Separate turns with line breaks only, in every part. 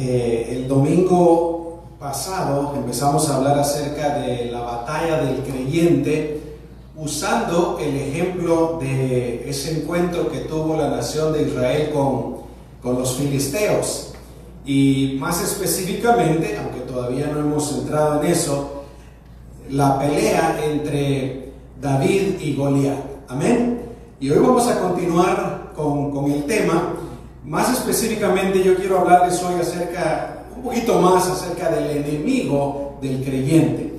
Eh, el domingo pasado empezamos a hablar acerca de la batalla del creyente usando el ejemplo de ese encuentro que tuvo la nación de Israel con, con los filisteos. Y más específicamente, aunque todavía no hemos entrado en eso, la pelea entre David y Goliat. Amén. Y hoy vamos a continuar con, con el tema. Más específicamente yo quiero hablarles hoy acerca, un poquito más acerca del enemigo del creyente.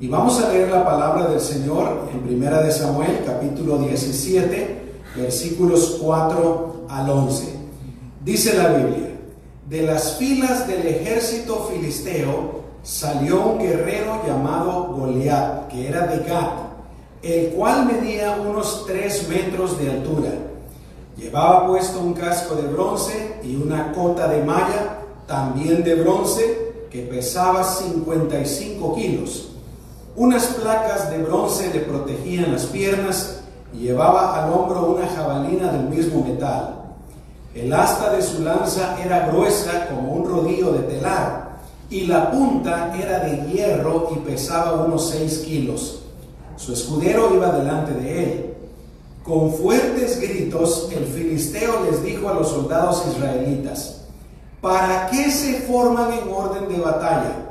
Y vamos a leer la palabra del Señor en Primera de Samuel, capítulo 17, versículos 4 al 11. Dice la Biblia, de las filas del ejército filisteo salió un guerrero llamado Goliat, que era de Gat, el cual medía unos tres metros de altura Llevaba puesto un casco de bronce y una cota de malla, también de bronce, que pesaba 55 kilos. Unas placas de bronce le protegían las piernas y llevaba al hombro una jabalina del mismo metal. El asta de su lanza era gruesa como un rodillo de telar y la punta era de hierro y pesaba unos 6 kilos. Su escudero iba delante de él con fuertes gritos, el filisteo les dijo a los soldados israelitas, ¿para qué se forman en orden de batalla?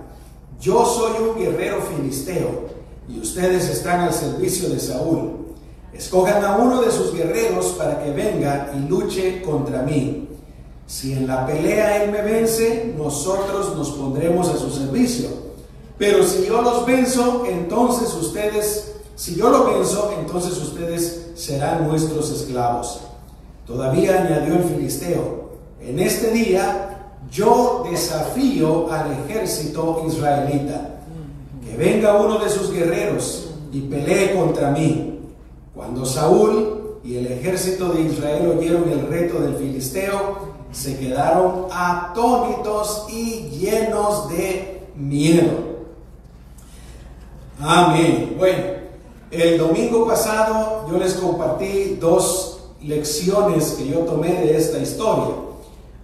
Yo soy un guerrero filisteo y ustedes están al servicio de Saúl. Escojan a uno de sus guerreros para que venga y luche contra mí. Si en la pelea él me vence, nosotros nos pondremos a su servicio. Pero si yo los venzo, entonces ustedes si yo lo pienso, entonces ustedes serán nuestros esclavos. Todavía añadió el filisteo, en este día yo desafío al ejército israelita, que venga uno de sus guerreros y pelee contra mí. Cuando Saúl y el ejército de Israel oyeron el reto del filisteo, se quedaron atónitos y llenos de miedo. Amén. Bueno, el domingo pasado yo les compartí dos lecciones que yo tomé de esta historia.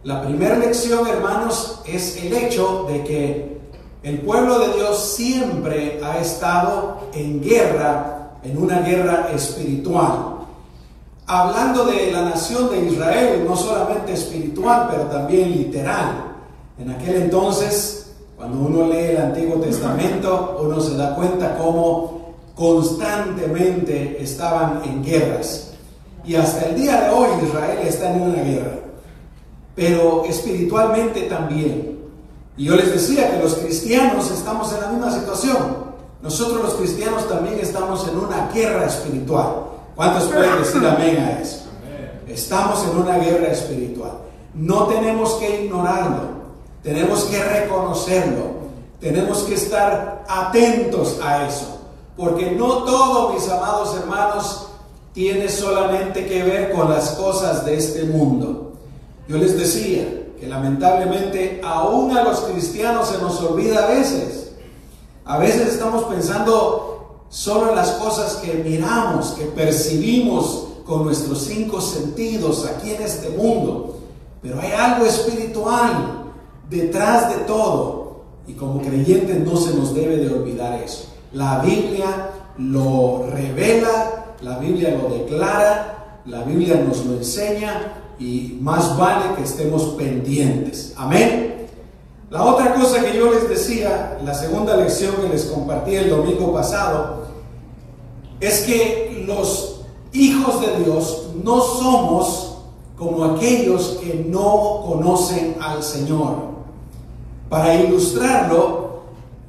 La primera lección, hermanos, es el hecho de que el pueblo de Dios siempre ha estado en guerra, en una guerra espiritual. Hablando de la nación de Israel, no solamente espiritual, pero también literal. En aquel entonces, cuando uno lee el Antiguo Testamento, uno se da cuenta cómo constantemente estaban en guerras. Y hasta el día de hoy Israel está en una guerra, pero espiritualmente también. Y yo les decía que los cristianos estamos en la misma situación. Nosotros los cristianos también estamos en una guerra espiritual. ¿Cuántos pueden decir amén a eso? Estamos en una guerra espiritual. No tenemos que ignorarlo, tenemos que reconocerlo, tenemos que estar atentos a eso. Porque no todo, mis amados hermanos, tiene solamente que ver con las cosas de este mundo. Yo les decía que lamentablemente aún a los cristianos se nos olvida a veces. A veces estamos pensando solo en las cosas que miramos, que percibimos con nuestros cinco sentidos aquí en este mundo. Pero hay algo espiritual detrás de todo. Y como creyentes no se nos debe de olvidar eso. La Biblia lo revela, la Biblia lo declara, la Biblia nos lo enseña y más vale que estemos pendientes. Amén. La otra cosa que yo les decía, la segunda lección que les compartí el domingo pasado, es que los hijos de Dios no somos como aquellos que no conocen al Señor. Para ilustrarlo,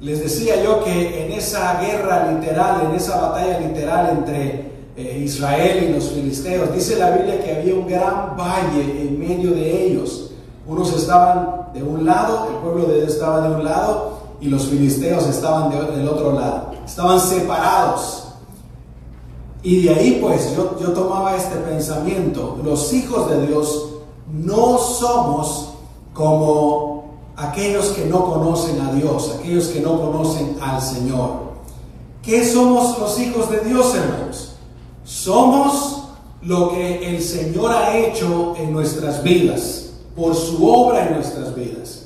les decía yo que en esa guerra literal, en esa batalla literal entre eh, Israel y los filisteos, dice la Biblia que había un gran valle en medio de ellos. Unos estaban de un lado, el pueblo de Dios estaba de un lado y los filisteos estaban del otro lado. Estaban separados. Y de ahí pues yo, yo tomaba este pensamiento, los hijos de Dios no somos como aquellos que no conocen a Dios, aquellos que no conocen al Señor. ¿Qué somos los hijos de Dios, hermanos? Somos lo que el Señor ha hecho en nuestras vidas, por su obra en nuestras vidas.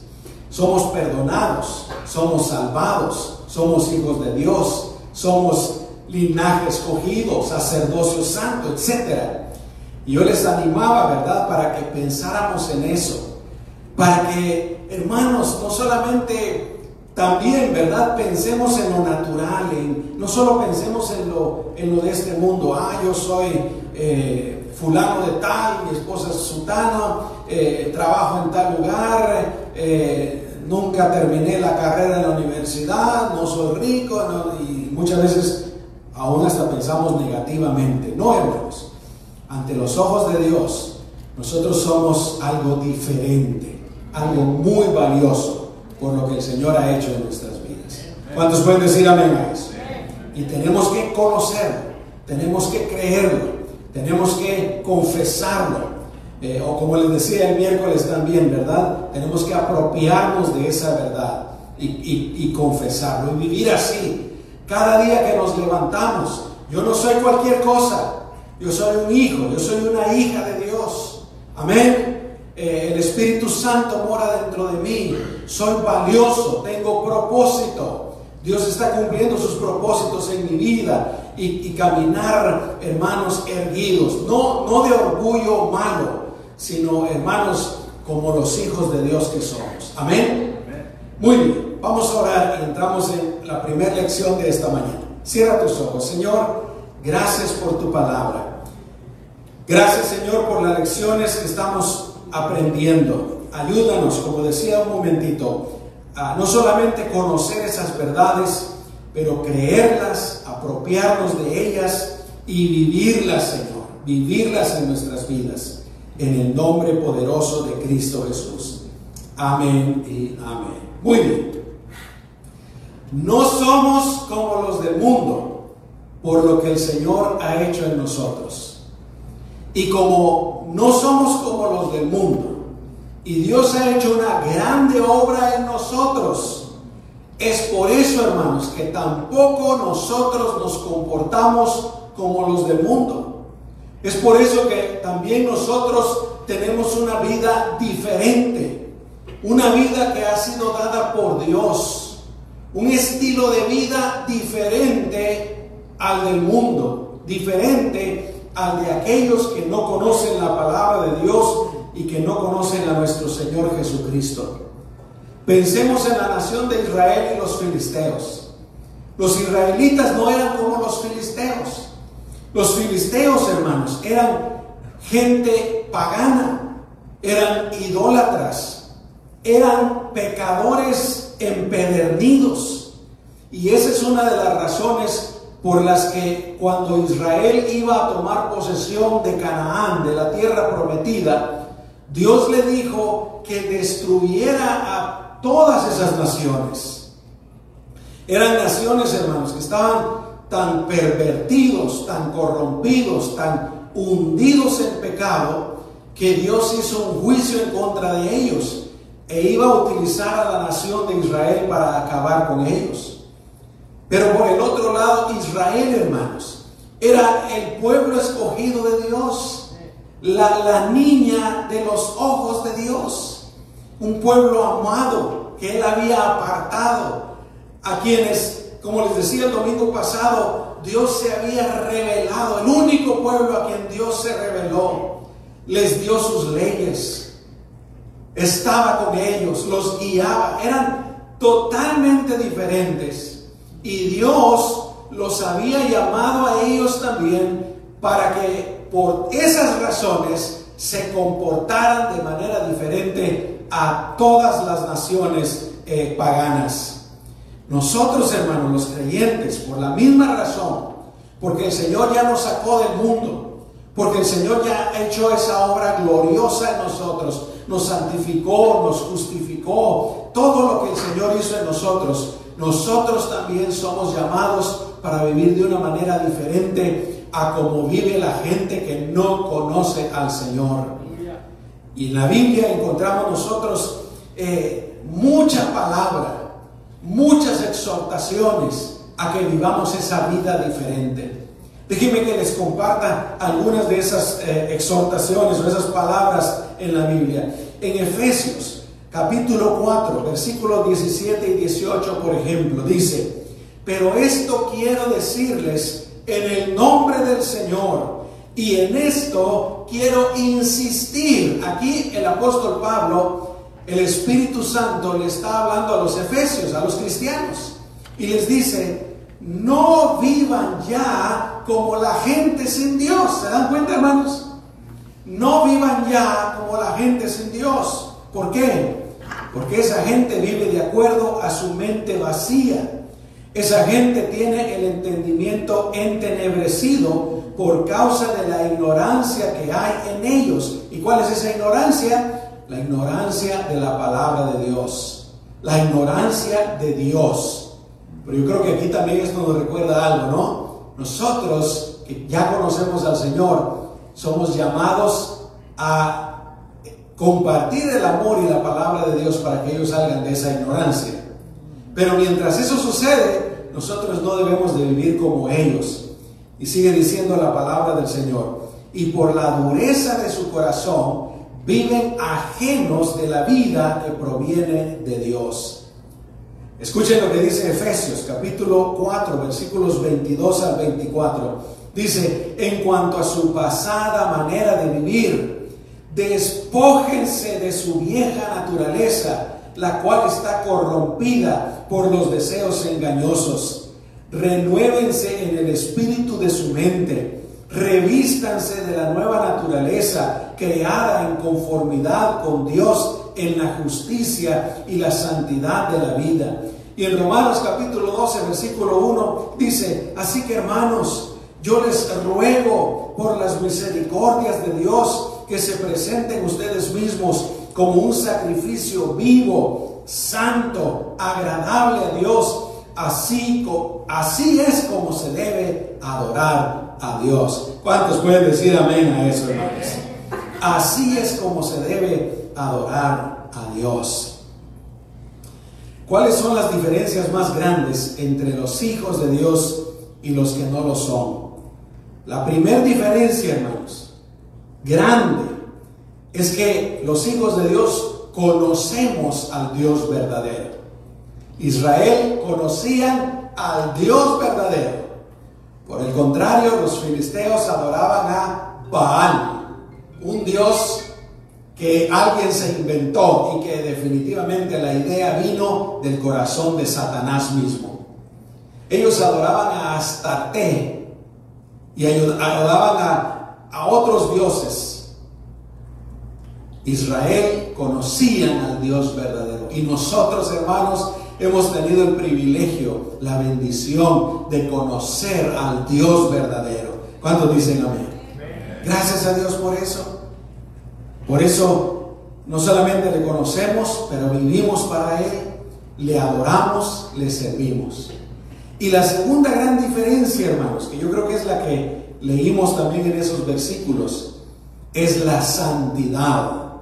somos perdonados, somos salvados, somos hijos de Dios, somos linaje escogido, sacerdocio santo, etc. Y yo les animaba, ¿verdad?, para que pensáramos en eso, para que, hermanos, no solamente también, ¿verdad? Pensemos en lo natural, no solo pensemos en lo, en lo de este mundo, ah, yo soy eh, fulano de tal, mi esposa es sutano, eh, trabajo en tal lugar, eh, nunca terminé la carrera en la universidad, no soy rico, y muchas veces aún hasta pensamos negativamente. No, hermanos, ante los ojos de Dios, nosotros somos algo diferente, algo muy valioso por lo que el Señor ha hecho en nuestras vidas. ¿Cuántos pueden decir amén a eso? Y tenemos que conocerlo, tenemos que creerlo, tenemos que confesarlo. Eh, o como les decía el miércoles también, ¿verdad? Tenemos que apropiarnos de esa verdad y, y confesarlo y vivir así. Cada día que nos levantamos, yo no soy cualquier cosa, yo soy un hijo, yo soy una hija de Dios. Amén. Eh, el Espíritu Santo mora dentro de mí, soy valioso, tengo propósito. Dios está cumpliendo sus propósitos en mi vida y, caminar, hermanos, erguidos, no, no de orgullo malo, sino, hermanos, como los hijos de Dios que somos. Amén. Muy bien, vamos a orar y entramos en la primera lección de esta mañana. Cierra tus ojos. Señor, gracias por tu palabra. Gracias, Señor, por las lecciones que estamos aprendiendo. Ayúdanos, como decía un momentito, a no solamente conocer esas verdades, pero creerlas, apropiarnos de ellas y vivirlas, Señor, vivirlas en nuestras vidas, en el nombre poderoso de Cristo Jesús. Amén y amén. Muy bien. No somos como los del mundo por lo que el Señor ha hecho en nosotros. Y como no somos como los del mundo. Y Dios ha hecho una grande obra en nosotros. Es por eso, hermanos, que tampoco nosotros nos comportamos como los del mundo. Es por eso que también nosotros tenemos una vida diferente. Una vida que ha sido dada por Dios. Un estilo de vida diferente al del mundo. Diferente al de aquellos que no conocen la palabra de Dios y que no conocen a nuestro Señor Jesucristo. Pensemos en la nación de Israel y los filisteos. Los israelitas no eran como los filisteos. Los filisteos, hermanos, eran gente pagana, eran idólatras, eran pecadores empedernidos. Y esa es una de las razones por las que cuando Israel iba a tomar posesión de Canaán, de la tierra prometida, Dios le dijo que destruyera a todas esas naciones. Eran naciones, hermanos, que estaban tan pervertidos, tan corrompidos, tan hundidos en pecado, que Dios hizo un juicio en contra de ellos e iba a utilizar a la nación de Israel para acabar con ellos. Pero por el otro lado, Israel, hermanos, era el pueblo escogido de Dios, la, niña de los ojos de Dios, un pueblo amado que él había apartado, a quienes, como les decía el domingo pasado, Dios se había revelado, el único pueblo a quien Dios se reveló, les dio sus leyes, estaba con ellos, los guiaba, eran totalmente diferentes. Y Dios los había llamado a ellos también para que por esas razones se comportaran de manera diferente a todas las naciones eh, paganas. Nosotros, hermanos, los creyentes, por la misma razón, porque el Señor ya nos sacó del mundo, porque el Señor ya ha hecho esa obra gloriosa en nosotros, nos santificó, nos justificó, todo lo que el Señor hizo en nosotros, nosotros también somos llamados para vivir de una manera diferente a como vive la gente que no conoce al Señor. Y en la Biblia encontramos nosotros eh, mucha palabra, muchas exhortaciones a que vivamos esa vida diferente. Déjenme que les comparta algunas de esas eh, exhortaciones o esas palabras en la Biblia. En Efesios capítulo 4, versículos 17 y 18, por ejemplo, dice, pero esto quiero decirles en el nombre del Señor. Y en esto quiero insistir. Aquí el apóstol Pablo, el Espíritu Santo le está hablando a los efesios, a los cristianos. Y les dice, no vivan ya como la gente sin Dios. ¿Se dan cuenta, hermanos? No vivan ya como la gente sin Dios. ¿Por qué? Porque esa gente vive de acuerdo a su mente vacía. Esa gente tiene el entendimiento entenebrecido por causa de la ignorancia que hay en ellos. ¿Y cuál es esa ignorancia? La ignorancia de la palabra de Dios. La ignorancia de Dios. Pero yo creo que aquí también esto nos recuerda algo, ¿no? Nosotros que ya conocemos al Señor, somos llamados a compartir el amor y la palabra de Dios para que ellos salgan de esa ignorancia. Pero mientras eso sucede, nosotros no debemos de vivir como ellos. Y sigue diciendo la palabra del Señor. Y por la dureza de su corazón, viven ajenos de la vida que proviene de Dios. Escuchen lo que dice Efesios capítulo 4 versículos 22 al 24. Dice, en cuanto a su pasada manera de vivir, despójense de su vieja naturaleza la cual está corrompida por los deseos engañosos. Renuévense en el espíritu de su mente. Revístanse de la nueva naturaleza creada en conformidad con Dios en la justicia y la santidad de la vida. Y en Romanos capítulo 12, versículo 1 dice, así que hermanos, yo les ruego por las misericordias de Dios que se presenten ustedes mismos como un sacrificio vivo, santo, agradable a Dios. Así, así es como se debe adorar a Dios. ¿Cuántos pueden decir amén a eso, hermanos? Así es como se debe adorar a Dios. ¿Cuáles son las diferencias más grandes entre los hijos de Dios y los que no lo son? La primera diferencia, hermanos, grande, es que los hijos de Dios conocemos al Dios verdadero. Israel conocían al Dios verdadero. Por el contrario, los filisteos adoraban a Baal, un Dios que alguien se inventó y que definitivamente la idea vino del corazón de Satanás mismo. Ellos adoraban a Astarte y adoraban a, a otros dioses Israel conocían al Dios verdadero. Y nosotros, hermanos, hemos tenido el privilegio, la bendición de conocer al Dios verdadero. ¿Cuántos dicen amén? Gracias a Dios por eso. Por eso no solamente le conocemos, pero vivimos para Él, le adoramos, le servimos. Y la segunda gran diferencia, hermanos, que yo creo que es la que leímos también en esos versículos, es la santidad.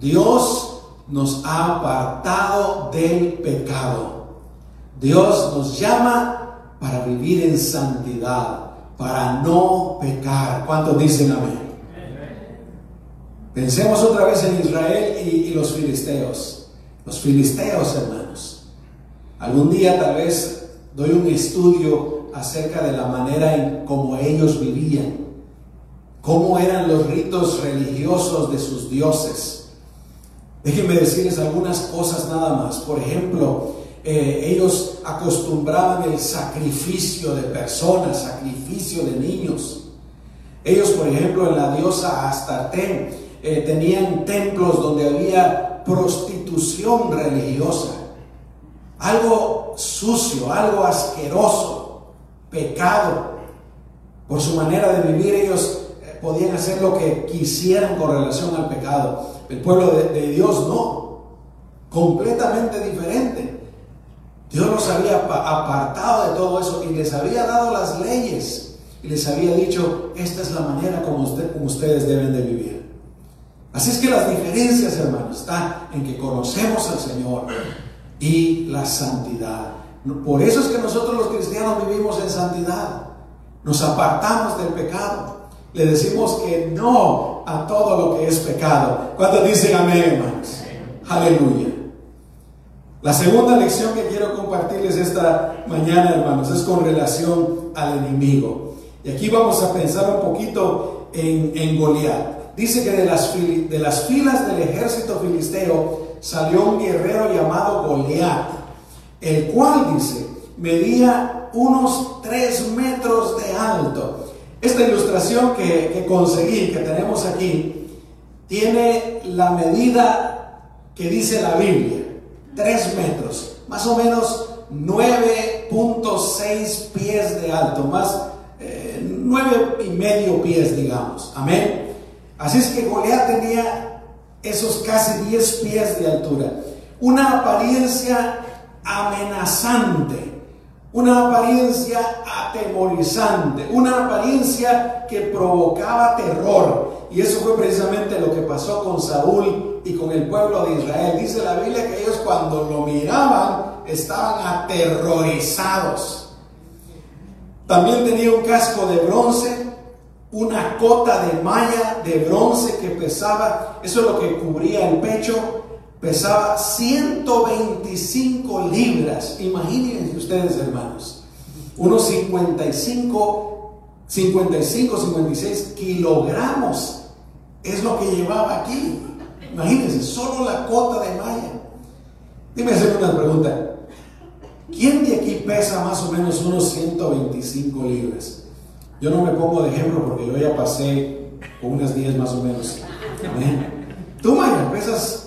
Dios nos ha apartado del pecado. Dios nos llama para vivir en santidad, para no pecar. ¿Cuántos dicen amén? Pensemos otra vez en Israel y, los filisteos. Los filisteos, hermanos. Algún día tal vez doy un estudio acerca de la manera en cómo ellos vivían, cómo eran los ritos religiosos de sus dioses Déjenme decirles algunas cosas nada más. Por ejemplo, eh, ellos acostumbraban el sacrificio de personas, sacrificio de niños. Ellos, por ejemplo, en la diosa Astarte eh, tenían templos donde había prostitución religiosa. Algo sucio, algo asqueroso, pecado. Por su manera de vivir ellos eh, podían hacer lo que quisieran con relación al pecado. El pueblo de, Dios no, completamente diferente. Dios los había apartado de todo eso y les había dado las leyes y les había dicho, esta es la manera como, ustedes deben de vivir. Así es que las diferencias, hermanos, están en que conocemos al Señor y la santidad. Por eso es que nosotros los cristianos vivimos en santidad. Nos apartamos del pecado. Le decimos que no a todo lo que es pecado. ¿Cuántos dicen amén, hermanos? Aleluya. La segunda lección que quiero compartirles esta mañana, hermanos, es con relación al enemigo. Y aquí vamos a pensar un poquito en, Goliat. Dice que de las, de las filas del ejército filisteo salió un guerrero llamado Goliat, el cual, dice, medía unos tres metros de alto. Esta ilustración que, que conseguí, que tenemos aquí, tiene la medida que dice la Biblia, 3 metros, más o menos 9.6 pies de alto, más eh, 9 y medio pies, digamos. Amén. Así es que Goliat tenía esos casi 10 pies de altura. Una apariencia amenazante una apariencia atemorizante, una apariencia que provocaba terror. Y eso fue precisamente lo que pasó con Saúl y con el pueblo de Israel. Dice la Biblia que ellos cuando lo miraban estaban aterrorizados. También tenía un casco de bronce, una cota de malla de bronce que pesaba, eso es lo que cubría el pecho, pesaba 125 libras. Imagínense ustedes, hermanos. Unos 55, 55, 56 kilogramos es lo que llevaba aquí. Imagínense, solo la cota de malla. Dime hacer una pregunta. ¿Quién de aquí pesa más o menos unos 125 libras? Yo no me pongo de ejemplo porque yo ya pasé con unas 10 más o menos. Tú, Maya, pesas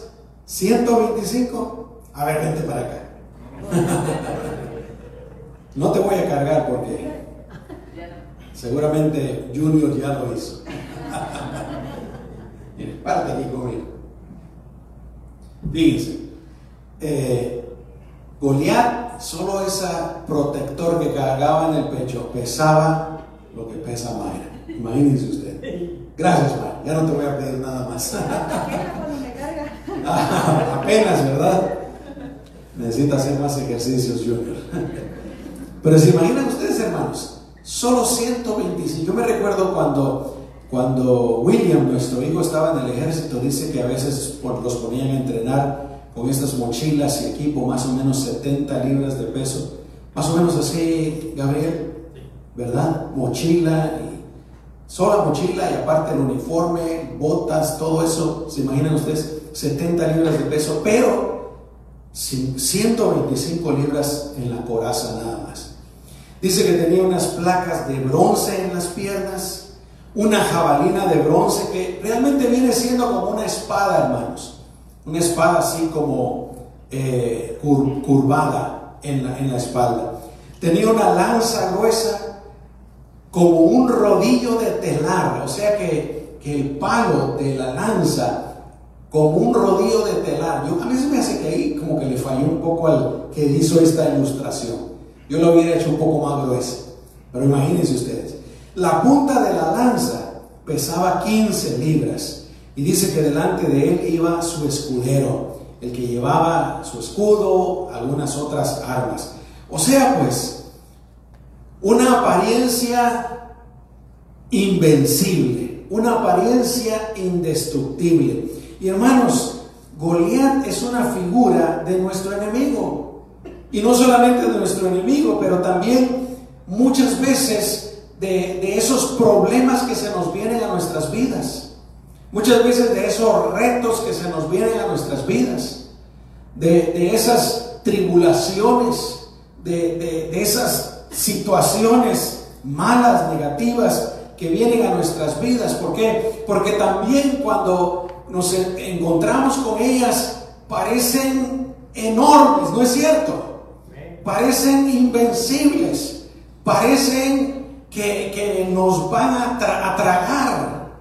125. A ver, vente para acá. No te voy a cargar porque seguramente Junior ya lo hizo. Mire, párate aquí conmigo. Fíjense, eh, Goliat, solo ese protector que cargaba en el pecho, pesaba lo que pesa Mayra. Imagínense usted. Gracias, Mayra. Ya no te voy a pedir nada más. Apenas, ¿verdad? Necesita hacer más ejercicios, Junior. Pero se imaginan ustedes, hermanos, solo 125. Yo me recuerdo cuando, cuando William, nuestro hijo, estaba en el ejército, dice que a veces los ponían a entrenar con estas mochilas y equipo, más o menos 70 libras de peso. Más o menos así, Gabriel, ¿verdad? Mochila sola mochila y aparte el uniforme, botas, todo eso. ¿Se imaginan ustedes? 70 libras de peso, pero 125 libras en la coraza nada más. Dice que tenía unas placas de bronce en las piernas, una jabalina de bronce que realmente viene siendo como una espada, hermanos. Una espada así como eh, curvada en la, en la espalda. Tenía una lanza gruesa como un rodillo de telar, o sea que, que el palo de la lanza como un rodillo de telar. Yo, a mí se me hace que ahí como que le falló un poco al que hizo esta ilustración. Yo lo hubiera hecho un poco más grueso. Pero imagínense ustedes. La punta de la lanza pesaba 15 libras. Y dice que delante de él iba su escudero, el que llevaba su escudo, algunas otras armas. O sea, pues, una apariencia invencible, una apariencia indestructible. Y hermanos, Goliat es una figura de nuestro enemigo. Y no solamente de nuestro enemigo, pero también muchas veces de, esos problemas que se nos vienen a nuestras vidas. Muchas veces de esos retos que se nos vienen a nuestras vidas. De, esas tribulaciones, de, de esas situaciones malas, negativas que vienen a nuestras vidas. ¿Por qué? Porque también cuando nos encontramos con ellas parecen enormes, ¿no es cierto? Parecen invencibles, parecen que, nos van a, a, tragar.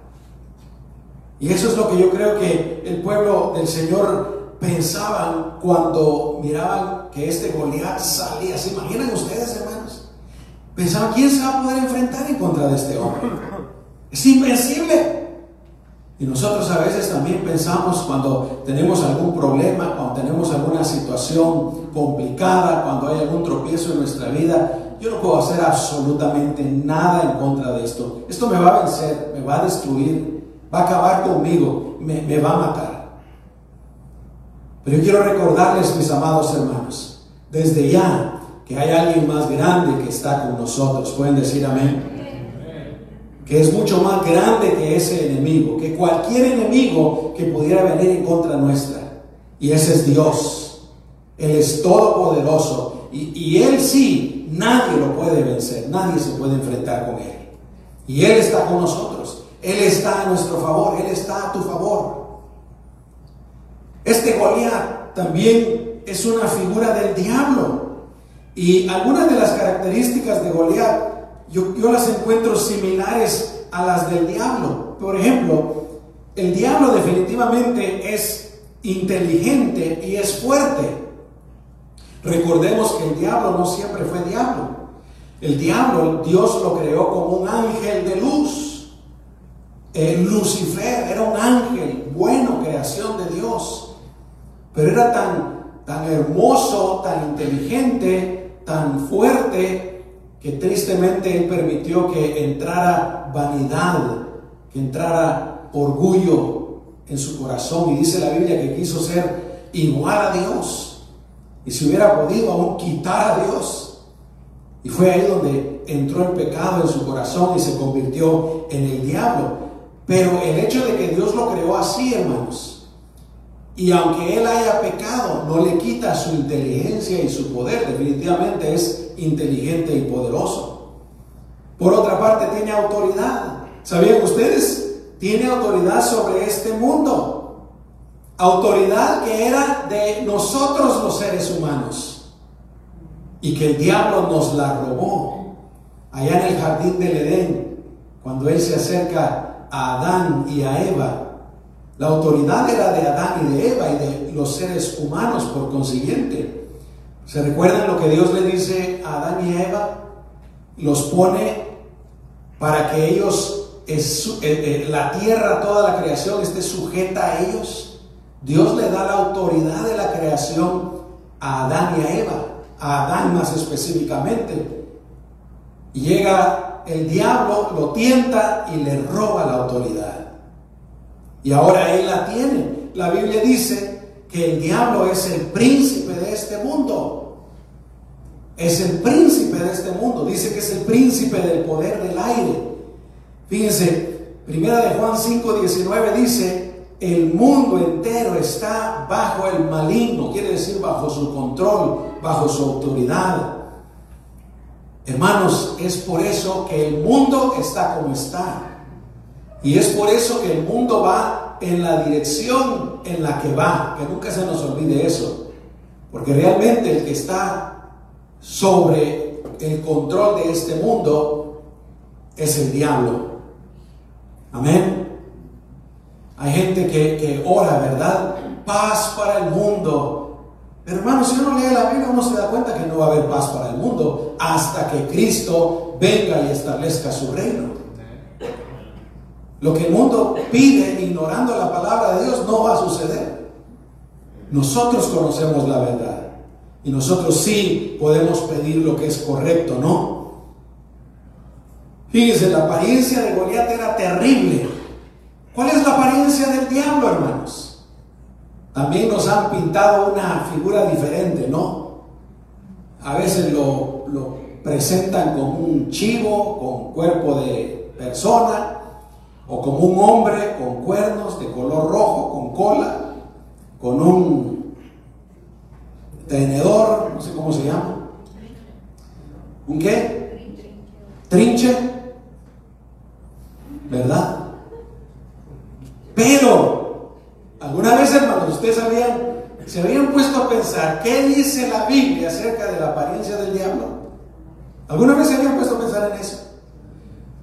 Y eso es lo que yo creo que el pueblo del Señor pensaban cuando miraban que este Goliat salía. ¿Se imaginan ustedes, hermanos? Pensaban, ¿quién se va a poder enfrentar en contra de este hombre? Es invencible. Y nosotros a veces también pensamos cuando tenemos algún problema, cuando tenemos alguna situación complicada, cuando hay algún tropiezo en nuestra vida, yo no puedo hacer absolutamente nada en contra de esto. Esto me va a vencer, me va a destruir, va a acabar conmigo, me, va a matar. Pero yo quiero recordarles, mis amados hermanos, desde ya que hay alguien más grande que está con nosotros. Pueden decir amén. Que es mucho más grande que ese enemigo, que cualquier enemigo que pudiera venir en contra nuestra. Y ese es Dios. Él es todopoderoso. Y, y Él sí, nadie lo puede vencer, nadie se puede enfrentar con Él. Y Él está con nosotros. Él está a nuestro favor, Él está a tu favor. Este Goliat también es una figura del diablo. Y algunas de las características de Goliat yo, las encuentro similares a las del diablo. Por ejemplo, el diablo definitivamente es inteligente y es fuerte. Recordemos que el diablo no siempre fue diablo. El diablo, Dios lo creó como un ángel de luz. El Lucifer era un ángel, bueno, creación de Dios. Pero era tan, tan hermoso, tan inteligente, tan fuerte, que tristemente él permitió que entrara vanidad, que entrara orgullo en su corazón. Y dice la Biblia que quiso ser igual a Dios. Y si hubiera podido aún quitar a Dios. Y fue ahí donde entró el pecado en su corazón y se convirtió en el diablo. Pero el hecho de que Dios lo creó así, hermanos, y aunque él haya pecado, no le quita su inteligencia y su poder. Definitivamente es inteligente y poderoso. Por otra parte, tiene autoridad. ¿Sabían ustedes? Tiene autoridad sobre este mundo. Autoridad que era de nosotros los seres humanos y que el diablo nos la robó allá en el jardín del Edén, cuando él se acerca a Adán y a Eva. La autoridad era de Adán y de Eva y de los seres humanos por consiguiente. ¿Se recuerdan lo que Dios le dice a Adán y Eva? Los pone para que ellos, eh, eh, la tierra, toda la creación esté sujeta a ellos. Dios le da la autoridad de la creación a Adán y a Eva a Adán más específicamente. Llega el diablo, lo tienta y le roba la autoridad. Y ahora él la tiene. La Biblia dice que el diablo es el príncipe de este mundo. Es el príncipe de este mundo. Dice que es el príncipe del poder del aire. Fíjense, primera de Juan 5, 19 dice, el mundo entero está bajo el maligno, quiere decir bajo su control, bajo su autoridad. Hermanos, es por eso que el mundo está como está. Y es por eso que el mundo va en la dirección en la que va. Que nunca se nos olvide eso. Porque realmente el que está sobre el control de este mundo es el diablo. Amén. Hay gente que, ora, ¿verdad? Paz para el mundo. Pero hermano, si uno lee la Biblia, uno se da cuenta que no va a haber paz para el mundo hasta que Cristo venga y establezca su reino. Lo que el mundo pide, ignorando la palabra de Dios, no va a suceder. Nosotros conocemos la verdad. Y nosotros sí podemos pedir lo que es correcto, ¿no? Fíjense, la apariencia de Goliat era terrible. ¿Cuál es la apariencia del diablo, hermanos? También nos han pintado una figura diferente, ¿no? A veces lo, presentan como un chivo con cuerpo de persona, o como un hombre con cuernos de color rojo, con cola, con un tenedor, no sé cómo se llama. ¿Un qué? Trinche. ¿Verdad? Pero, alguna vez, hermanos, ustedes se habían puesto a pensar qué dice la Biblia acerca de la apariencia del diablo. ¿Alguna vez se habían puesto a pensar en eso?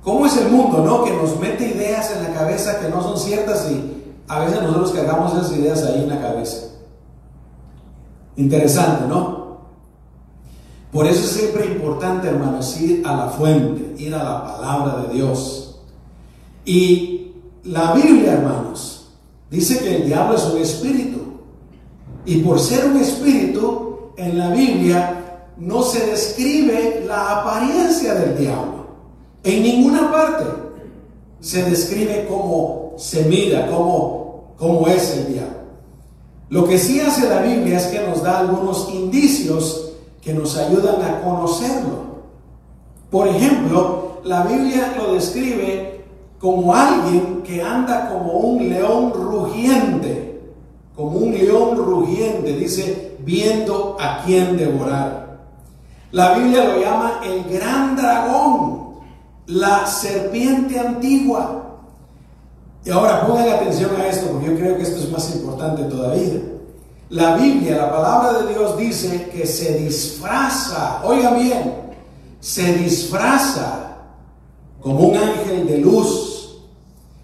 ¿Cómo es el mundo, no? Que nos mete ideas en la cabeza que no son ciertas y a veces nosotros cargamos esas ideas ahí en la cabeza. Interesante, ¿no? Por eso es siempre importante, hermanos, ir a la fuente, ir a la palabra de Dios. Y la Biblia, hermanos, dice que el diablo es un espíritu. Y por ser un espíritu, en la Biblia no se describe la apariencia del diablo. En ninguna parte se describe cómo se mira, cómo, cómo es el diablo. Lo que sí hace la Biblia es que nos da algunos indicios que nos ayudan a conocerlo. Por ejemplo, la Biblia lo describe como alguien que anda como un león rugiente, como un león rugiente, dice, viendo a quién devorar. La Biblia lo llama el gran dragón, la serpiente antigua. Y ahora pongan atención a esto, porque yo creo que esto es más importante todavía. La Biblia, la palabra de Dios dice que se disfraza, oiga bien, se disfraza como un ángel de luz.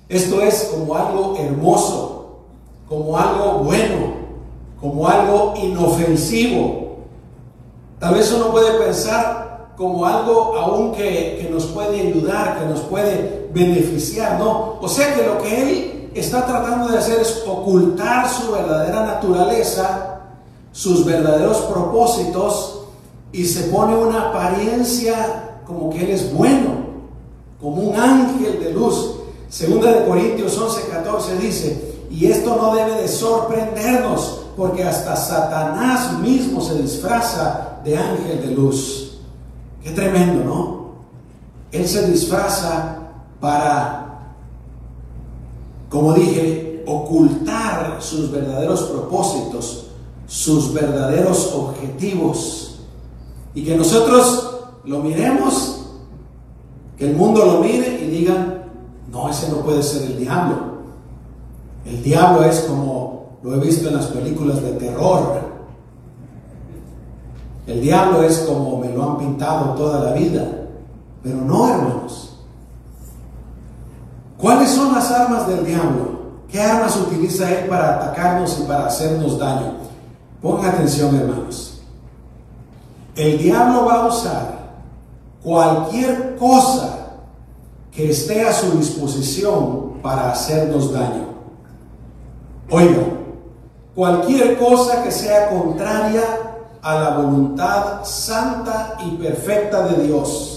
Esto es como algo hermoso, como algo bueno, como algo inofensivo. Tal vez uno puede pensar como algo aún que, que nos puede ayudar, que nos puede beneficiar, no. O sea que lo que él está tratando de hacer es ocultar su verdadera naturaleza, sus verdaderos propósitos y se pone una apariencia como que él es bueno, como un ángel de luz. Segunda de Corintios 11, 14 dice, y esto no debe de sorprendernos, porque hasta Satanás mismo se disfraza de ángel de luz. Qué tremendo, ¿no? Él se disfraza para, como dije, ocultar sus verdaderos propósitos, sus verdaderos objetivos. Y que nosotros lo miremos, que el mundo lo mire y digan, no, ese no puede ser el diablo. El diablo es como lo he visto en las películas de terror. El diablo es como me lo han pintado toda la vida. Pero no, hermanos. ¿Cuáles son las armas del diablo? ¿Qué armas utiliza él para atacarnos y para hacernos daño? Pongan atención, hermanos. El diablo va a usar cualquier cosa que esté a su disposición para hacernos daño. Oiga, cualquier cosa que sea contraria a la voluntad santa y perfecta de Dios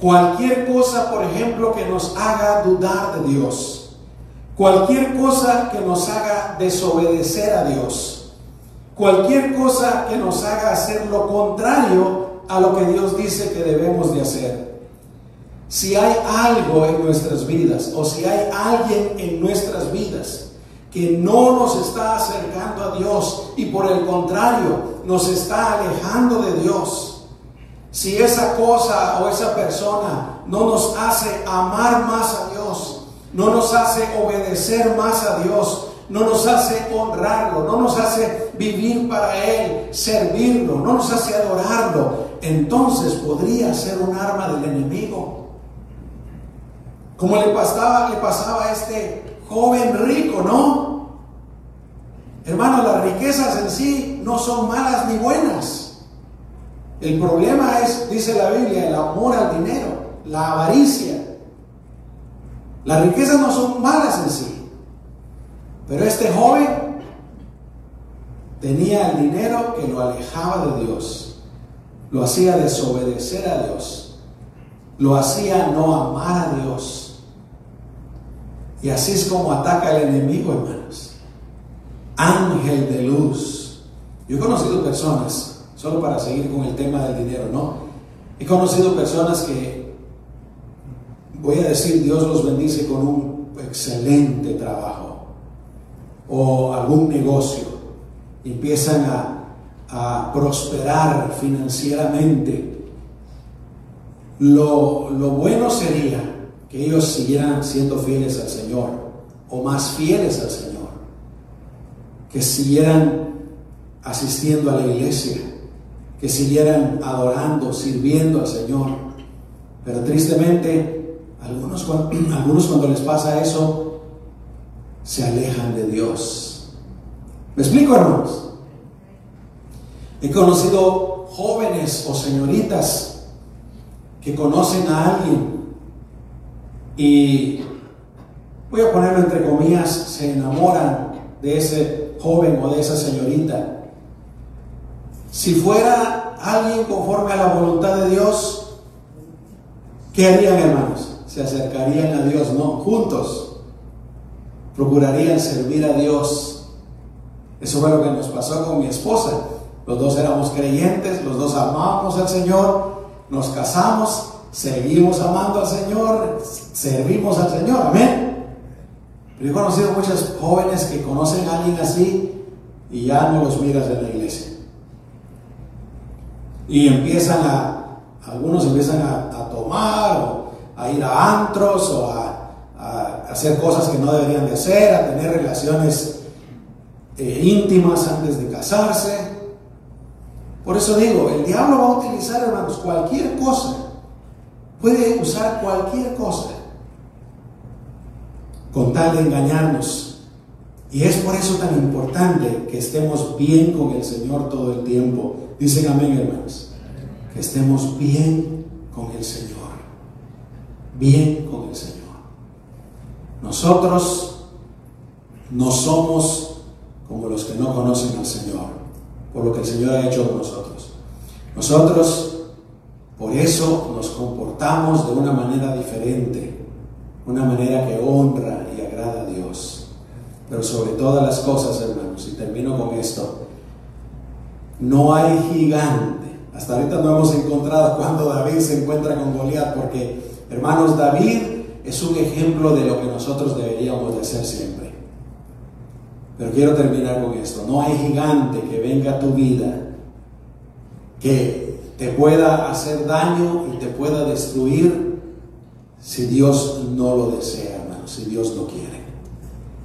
Cualquier cosa, por ejemplo, que nos haga dudar de Dios. Cualquier cosa que nos haga desobedecer a Dios. Cualquier cosa que nos haga hacer lo contrario a lo que Dios dice que debemos de hacer. Si hay algo en nuestras vidas o si hay alguien en nuestras vidas que no nos está acercando a Dios y por el contrario nos está alejando de Dios, si esa cosa o esa persona no nos hace amar más a Dios, no nos hace obedecer más a Dios, no nos hace honrarlo, no nos hace vivir para Él, servirlo, no nos hace adorarlo, entonces podría ser un arma del enemigo. Como le pasaba, le pasaba a este joven rico, ¿no? Hermano, las riquezas en sí no son malas ni buenas. El problema es, dice la Biblia, el amor al dinero, la avaricia. Las riquezas no son malas en sí. Pero este joven tenía el dinero que lo alejaba de Dios. Lo hacía desobedecer a Dios. Lo hacía no amar a Dios. Y así es como ataca el enemigo, hermanos. Ángel de luz. Yo he conocido personas solo para seguir con el tema del dinero, ¿no? He conocido personas que, voy a decir, Dios los bendice con un excelente trabajo o algún negocio, empiezan a, a prosperar financieramente. Lo, lo bueno sería que ellos siguieran siendo fieles al Señor o más fieles al Señor, que siguieran asistiendo a la iglesia, que siguieran adorando, sirviendo al Señor. Pero tristemente, algunos, cuando les pasa eso, se alejan de Dios. ¿Me explico, hermanos? He conocido jóvenes o señoritas que conocen a alguien y, voy a ponerlo entre comillas, se enamoran de ese joven o de esa señorita si fuera alguien conforme a la voluntad de Dios, ¿qué harían hermanos? Se acercarían a Dios, no, juntos. Procurarían servir a Dios. Eso fue lo que nos pasó con mi esposa. Los dos éramos creyentes, los dos amábamos al Señor, nos casamos, seguimos amando al Señor, servimos al Señor, amén. Pero he conocido muchos jóvenes que conocen a alguien así y ya no los miras en la iglesia. Y empiezan a, algunos empiezan a, tomar o a ir a antros o a, hacer cosas que no deberían de hacer, a tener relaciones eh, íntimas antes de casarse. Por eso digo, el diablo va a utilizar, hermanos, cualquier cosa. Puede usar cualquier cosa con tal de engañarnos. Y es por eso tan importante que estemos bien con el Señor todo el tiempo. Dicen amén, hermanos. Que estemos bien con el Señor. Bien con el Señor. Nosotros no somos como los que no conocen al Señor por lo que el Señor ha hecho con nosotros. Nosotros, por eso, nos comportamos de una manera diferente, una manera que honra y agrada a Dios. Pero sobre todas las cosas, hermanos, y termino con esto, no hay gigante. Hasta ahorita no hemos encontrado cuando David se encuentra con Goliat, porque, hermanos, David es un ejemplo de lo que nosotros deberíamos de hacer siempre. Pero quiero terminar con esto. No hay gigante que venga a tu vida que te pueda hacer daño y te pueda destruir si Dios no lo desea, hermano, si Dios no quiere.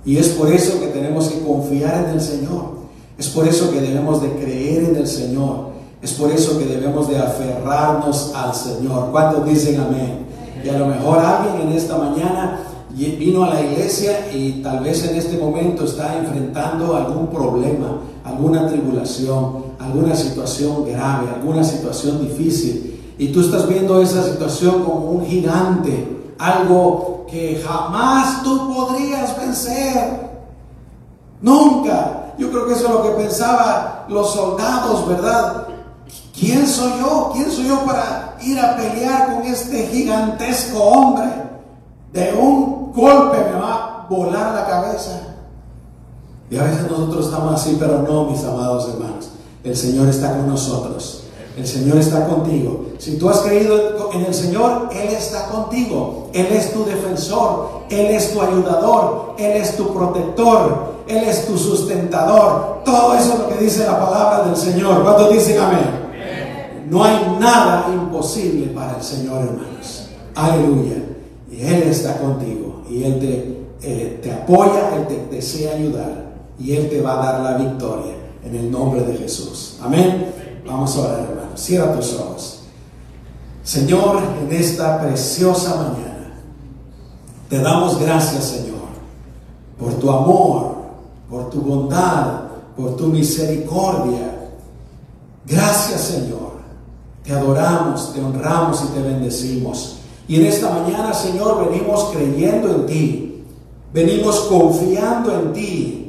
Y es por eso que tenemos que confiar en el Señor. Es por eso que debemos de creer en el Señor. Es por eso que debemos de aferrarnos al Señor. ¿Cuántos dicen amén? Y a lo mejor alguien en esta mañana vino a la iglesia y tal vez en este momento está enfrentando algún problema, alguna tribulación, alguna situación grave, alguna situación difícil. Y tú estás viendo esa situación como un gigante, algo que jamás tú podrías vencer. Nunca. Yo creo que eso es lo que pensaban los soldados, ¿verdad? ¿Quién soy yo? ¿Quién soy yo para ir a pelear con este gigantesco hombre? De un golpe me va a volar la cabeza. Y a veces nosotros estamos así, pero no, mis amados hermanos. El Señor está con nosotros. El Señor está contigo. Si tú has creído en el Señor, Él está contigo. Él es tu defensor. Él es tu ayudador. Él es tu protector. Él es tu sustentador. Todo eso es lo que dice la palabra del Señor. ¿Cuántos dicen amén? No hay nada imposible para el Señor, hermanos. Aleluya. Y Él está contigo y Él te, eh, te apoya, Él te desea ayudar y Él te va a dar la victoria en el nombre de Jesús. Amén. Vamos a orar, hermanos. Cierra tus ojos. Señor, en esta preciosa mañana, te damos gracias, Señor, por tu amor, por tu bondad, por tu misericordia. Gracias, Señor. Te adoramos, te honramos y te bendecimos. Y en esta mañana, Señor, venimos creyendo en ti. Venimos confiando en ti.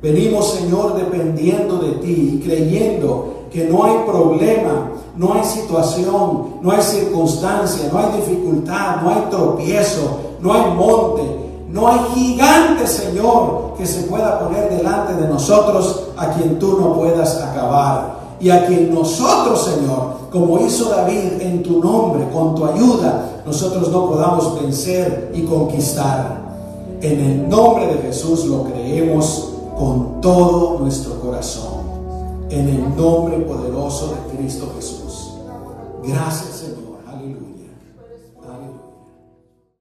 Venimos, Señor, dependiendo de ti y creyendo que no hay problema, no hay situación, no hay circunstancia, no hay dificultad, no hay tropiezo, no hay monte, no hay gigante, Señor, que se pueda poner delante de nosotros a quien tú no puedas acabar y a quien nosotros, Señor, como hizo David en tu nombre, con tu ayuda, nosotros no podamos vencer y conquistar. En el nombre de Jesús lo creemos con todo nuestro corazón. En el nombre poderoso de Cristo Jesús. Gracias.